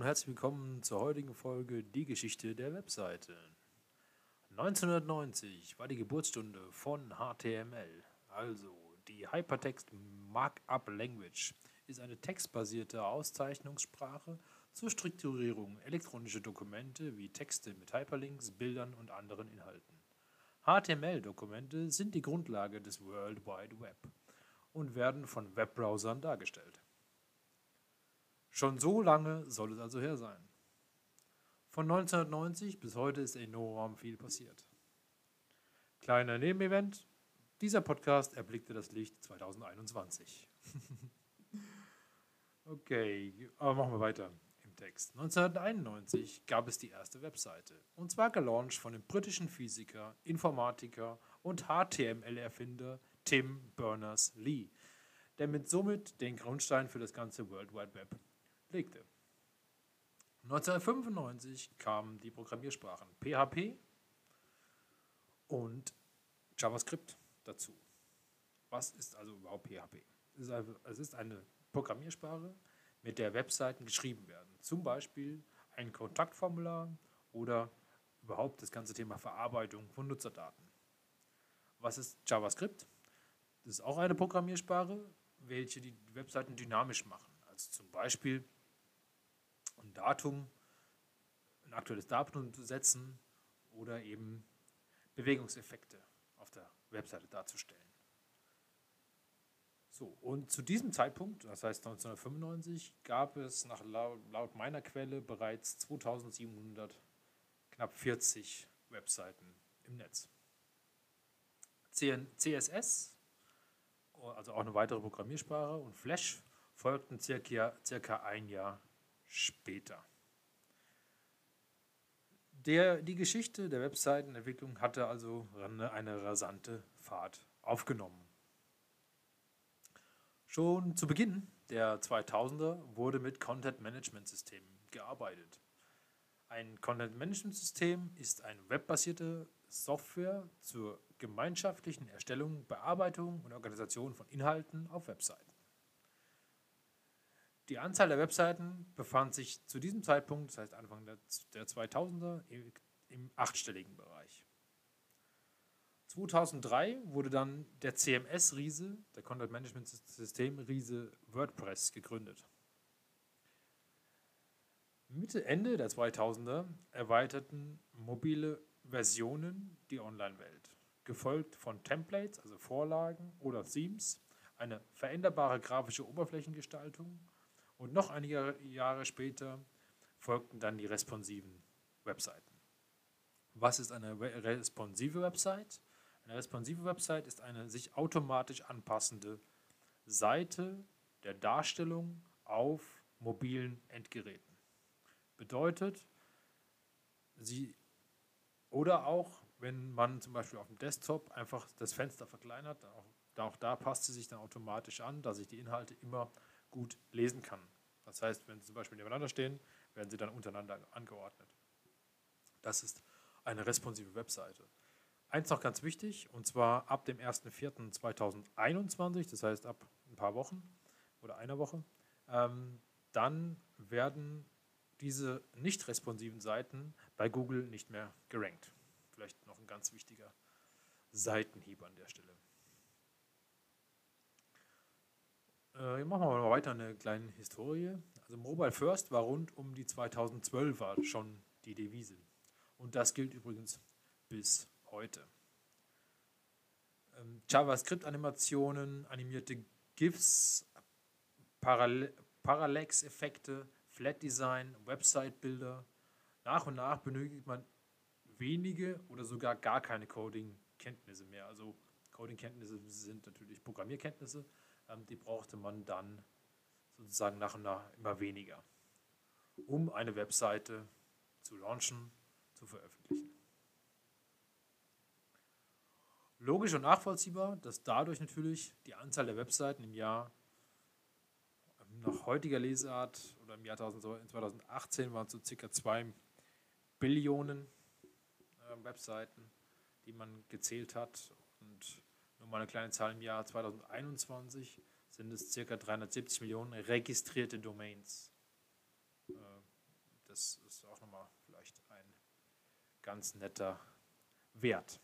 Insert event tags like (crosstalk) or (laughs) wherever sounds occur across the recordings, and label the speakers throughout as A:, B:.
A: Und herzlich willkommen zur heutigen Folge Die Geschichte der Webseite. 1990 war die Geburtsstunde von HTML, also die Hypertext Markup Language ist eine textbasierte Auszeichnungssprache zur Strukturierung elektronischer Dokumente wie Texte mit Hyperlinks, Bildern und anderen Inhalten. HTML-Dokumente sind die Grundlage des World Wide Web und werden von Webbrowsern dargestellt. Schon so lange soll es also her sein. Von 1990 bis heute ist enorm viel passiert. Kleiner Nebenevent, dieser Podcast erblickte das Licht 2021. (laughs) okay, aber machen wir weiter im Text. 1991 gab es die erste Webseite. Und zwar gelauncht von dem britischen Physiker, Informatiker und HTML-Erfinder Tim Berners-Lee, der mit somit den Grundstein für das ganze World Wide Web legte. 1995 kamen die Programmiersprachen PHP und JavaScript dazu. Was ist also überhaupt PHP? Es ist eine Programmiersprache, mit der Webseiten geschrieben werden. Zum Beispiel ein Kontaktformular oder überhaupt das ganze Thema Verarbeitung von Nutzerdaten. Was ist JavaScript? Das ist auch eine Programmiersprache, welche die Webseiten dynamisch machen. Also zum Beispiel ein Datum, ein aktuelles Datum zu setzen oder eben Bewegungseffekte auf der Webseite darzustellen. So, und zu diesem Zeitpunkt, das heißt 1995, gab es nach laut meiner Quelle bereits 2700 knapp 40 Webseiten im Netz. CSS, also auch eine weitere Programmiersprache, und Flash folgten circa, circa ein Jahr später. Der, die Geschichte der Webseitenentwicklung hatte also eine rasante Fahrt aufgenommen. Schon zu Beginn der 2000er wurde mit Content Management Systemen gearbeitet. Ein Content Management System ist eine webbasierte Software zur gemeinschaftlichen Erstellung, Bearbeitung und Organisation von Inhalten auf Webseiten. Die Anzahl der Webseiten befand sich zu diesem Zeitpunkt, das heißt Anfang der, 2000er, im achtstelligen Bereich. 2003 wurde dann der CMS-Riese, der Content Management System-Riese WordPress gegründet. Mitte, Ende der 2000er erweiterten mobile Versionen die Online-Welt, gefolgt von Templates, also Vorlagen oder Themes, eine veränderbare grafische Oberflächengestaltung und noch einige Jahre später folgten dann die responsiven Webseiten. Was ist eine responsive Website? Eine responsive Website ist eine sich automatisch anpassende Seite der Darstellung auf mobilen Endgeräten. Bedeutet, sie oder auch, wenn man zum Beispiel auf dem Desktop einfach das Fenster verkleinert, auch, auch da passt sie sich dann automatisch an, dass ich die Inhalte immer gut lesen kann. Das heißt, wenn sie zum Beispiel nebeneinander stehen, werden sie dann untereinander angeordnet. Das ist eine responsive Webseite. Eins noch ganz wichtig, und zwar ab dem 1.4.2021, das heißt ab ein paar Wochen oder einer Woche, ähm, dann werden diese nicht responsiven Seiten bei Google nicht mehr gerankt. Vielleicht noch ein ganz wichtiger Seitenhieb an der Stelle. Äh, machen wir mal weiter eine kleine Historie. Also Mobile First war rund um die 2012er schon die Devise. Und das gilt übrigens bis heute. Ähm, JavaScript-Animationen, animierte GIFs, Paral Parallax-Effekte, Flat-Design, Website-Bilder. Nach und nach benötigt man wenige oder sogar gar keine Coding-Kenntnisse mehr. Also Coding-Kenntnisse sind natürlich Programmierkenntnisse, die brauchte man dann sozusagen nach und nach immer weniger, um eine Webseite zu launchen, zu veröffentlichen. Logisch und nachvollziehbar, dass dadurch natürlich die Anzahl der Webseiten im Jahr nach heutiger Lesart oder im Jahr 2018 waren es so circa 2 Billionen äh, Webseiten, die man gezählt hat. Nur mal eine kleine Zahl im Jahr 2021 sind es circa 370 Millionen registrierte Domains. Äh, das ist auch nochmal vielleicht ein ganz netter Wert.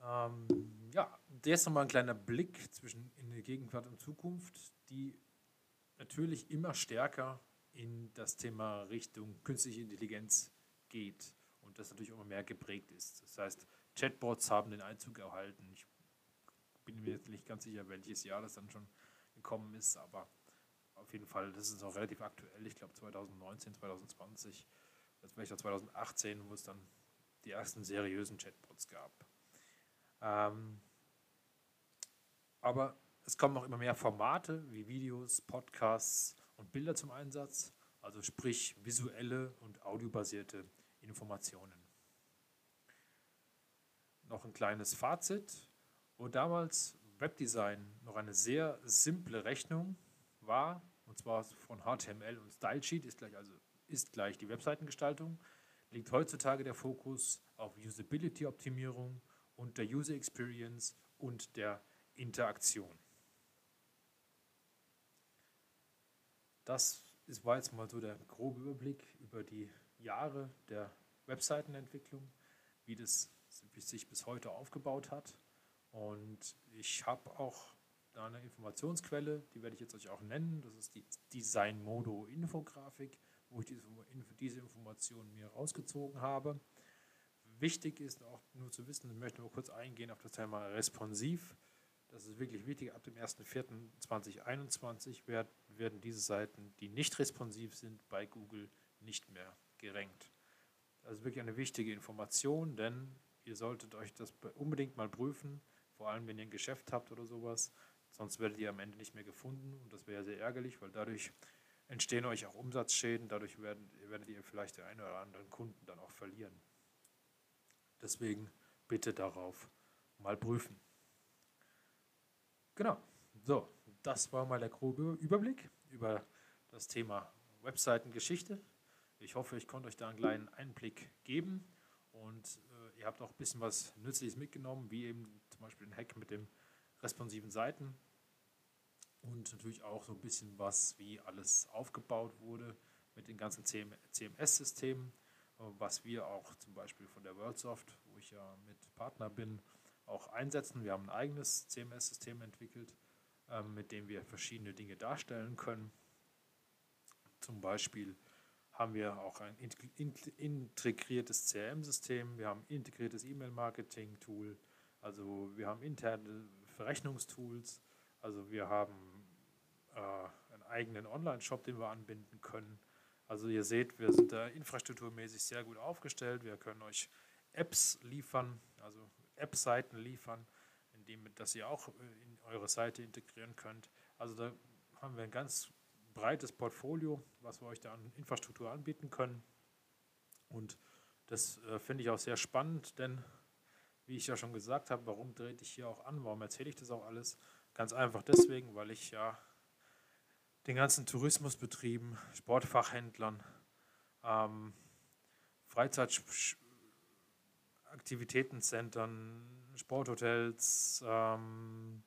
A: Ähm, ja, jetzt nochmal ein kleiner Blick zwischen in die Gegenwart und Zukunft, die natürlich immer stärker in das Thema Richtung künstliche Intelligenz geht und das natürlich immer mehr geprägt ist. Das heißt, Chatbots haben den Einzug erhalten. Ich bin mir jetzt nicht ganz sicher, welches Jahr das dann schon gekommen ist, aber auf jeden Fall, das ist noch relativ aktuell. Ich glaube 2019, 2020, das vielleicht auch 2018, wo es dann die ersten seriösen Chatbots gab. Ähm, aber es kommen noch immer mehr Formate wie Videos, Podcasts und Bilder zum Einsatz, also sprich visuelle und audiobasierte Informationen. Noch ein kleines Fazit, wo damals Webdesign noch eine sehr simple Rechnung war, und zwar von HTML und Stylesheet ist gleich, also ist gleich die Webseitengestaltung, liegt heutzutage der Fokus auf Usability-Optimierung und der User Experience und der Interaktion. Das war jetzt mal so der grobe Überblick über die Jahre der Webseitenentwicklung, wie das sich bis heute aufgebaut hat. Und ich habe auch da eine Informationsquelle, die werde ich jetzt euch auch nennen. Das ist die Design Modo Infografik, wo ich diese, diese Informationen mir rausgezogen habe. Wichtig ist auch nur zu wissen, ich möchte nur kurz eingehen auf das Thema responsiv. Das ist wirklich wichtig. Ab dem 1.4.2021 werden diese Seiten, die nicht responsiv sind, bei Google nicht mehr gerankt. Das ist wirklich eine wichtige Information, denn ihr solltet euch das unbedingt mal prüfen, vor allem wenn ihr ein Geschäft habt oder sowas. Sonst werdet ihr am Ende nicht mehr gefunden und das wäre sehr ärgerlich, weil dadurch entstehen euch auch Umsatzschäden. Dadurch werden, werdet ihr vielleicht den einen oder anderen Kunden dann auch verlieren. Deswegen bitte darauf mal prüfen. Genau, so, das war mal der grobe Überblick über das Thema Webseitengeschichte. Ich hoffe, ich konnte euch da einen kleinen Einblick geben und ihr habt auch ein bisschen was Nützliches mitgenommen, wie eben zum Beispiel den Hack mit den responsiven Seiten und natürlich auch so ein bisschen was, wie alles aufgebaut wurde mit den ganzen CMS-Systemen was wir auch zum Beispiel von der WorldSoft, wo ich ja mit Partner bin, auch einsetzen. Wir haben ein eigenes CMS-System entwickelt, ähm, mit dem wir verschiedene Dinge darstellen können. Zum Beispiel haben wir auch ein integriertes CRM-System, wir haben integriertes E-Mail-Marketing-Tool, also wir haben interne Verrechnungstools, also wir haben äh, einen eigenen Online-Shop, den wir anbinden können. Also ihr seht, wir sind da infrastrukturmäßig sehr gut aufgestellt. Wir können euch Apps liefern, also App-Seiten liefern, indem dass ihr auch äh, in eure Seite integrieren könnt. Also da haben wir ein ganz breites Portfolio, was wir euch da an Infrastruktur anbieten können. Und das äh, finde ich auch sehr spannend, denn wie ich ja schon gesagt habe, warum drehe ich hier auch an? Warum erzähle ich das auch alles? Ganz einfach deswegen, weil ich ja den ganzen Tourismusbetrieben, Sportfachhändlern, ähm, Freizeitaktivitätenzentren, Sporthotels, ähm,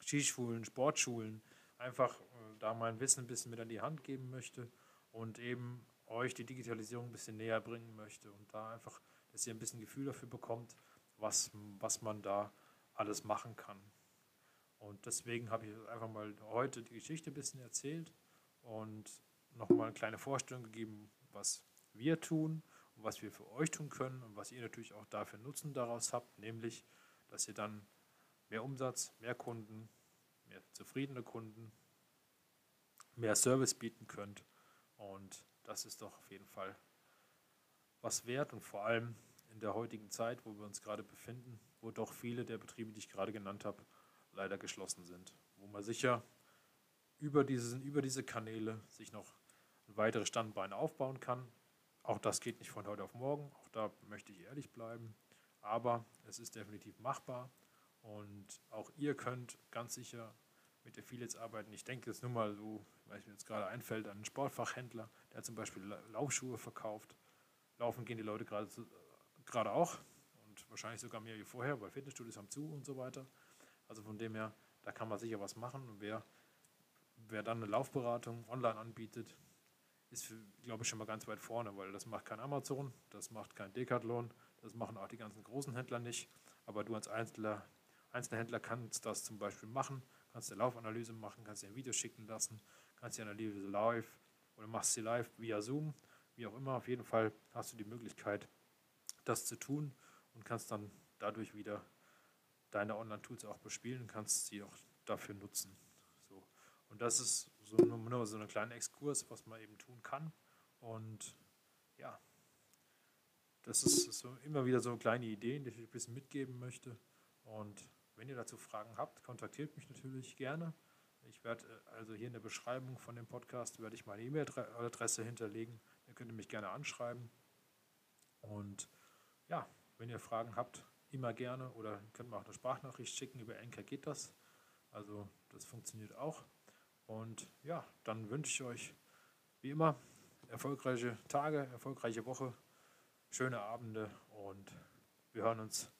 A: Skischulen, Sportschulen einfach da mein Wissen ein bisschen mit an die Hand geben möchte und eben euch die Digitalisierung ein bisschen näher bringen möchte und da einfach, dass ihr ein bisschen Gefühl dafür bekommt, was, was man da alles machen kann. Und deswegen habe ich einfach mal heute die Geschichte ein bisschen erzählt und nochmal eine kleine Vorstellung gegeben, was wir tun und was wir für euch tun können und was ihr natürlich auch dafür Nutzen daraus habt, nämlich, dass ihr dann mehr Umsatz, mehr Kunden, mehr zufriedene Kunden, mehr Service bieten könnt. Und das ist doch auf jeden Fall was wert und vor allem in der heutigen Zeit, wo wir uns gerade befinden, wo doch viele der Betriebe, die ich gerade genannt habe, leider geschlossen sind. Wo man sicher über, diesen, über diese Kanäle sich noch weitere Standbeine aufbauen kann. Auch das geht nicht von heute auf morgen, auch da möchte ich ehrlich bleiben, aber es ist definitiv machbar und auch ihr könnt ganz sicher mit Affiliates arbeiten. Ich denke jetzt nur mal so, weil mir jetzt gerade einfällt, an einen Sportfachhändler, der zum Beispiel Laufschuhe verkauft. Laufen gehen die Leute gerade, gerade auch und wahrscheinlich sogar mehr wie vorher, weil Fitnessstudios haben zu und so weiter. Also von dem her, da kann man sicher was machen. Und wer, wer dann eine Laufberatung online anbietet, ist, glaube ich, schon mal ganz weit vorne, weil das macht kein Amazon, das macht kein Decathlon, das machen auch die ganzen großen Händler nicht. Aber du als Einzelner, Einzelhändler kannst das zum Beispiel machen, kannst eine Laufanalyse machen, kannst dir ein Video schicken lassen, kannst die Analyse live oder machst sie live via Zoom, wie auch immer. Auf jeden Fall hast du die Möglichkeit, das zu tun und kannst dann dadurch wieder deine Online-Tools auch bespielen, kannst sie auch dafür nutzen. So. Und das ist so nur, nur so ein kleiner Exkurs, was man eben tun kann. Und ja, das ist so immer wieder so kleine Ideen, die ich ein bisschen mitgeben möchte. Und wenn ihr dazu Fragen habt, kontaktiert mich natürlich gerne. Ich werde äh, also hier in der Beschreibung von dem Podcast werde ich meine E-Mail-Adresse hinterlegen. Ihr könnt mich gerne anschreiben. Und ja, wenn ihr Fragen habt, immer gerne oder könnt mir auch eine Sprachnachricht schicken. Über Enker geht das. Also das funktioniert auch. Und ja, dann wünsche ich euch wie immer erfolgreiche Tage, erfolgreiche Woche, schöne Abende und wir hören uns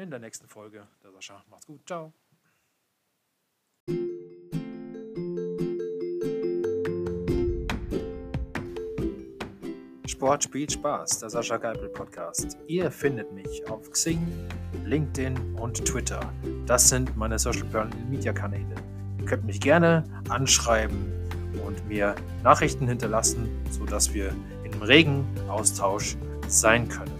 A: in der nächsten Folge. Der Sascha, macht's gut, ciao. Sport spielt Spaß, der Sascha Geipel Podcast. Ihr findet mich auf Xing, LinkedIn und Twitter. Das sind meine Social Media Kanäle. Ihr könnt mich gerne anschreiben und mir Nachrichten hinterlassen, sodass wir in regen Austausch sein können.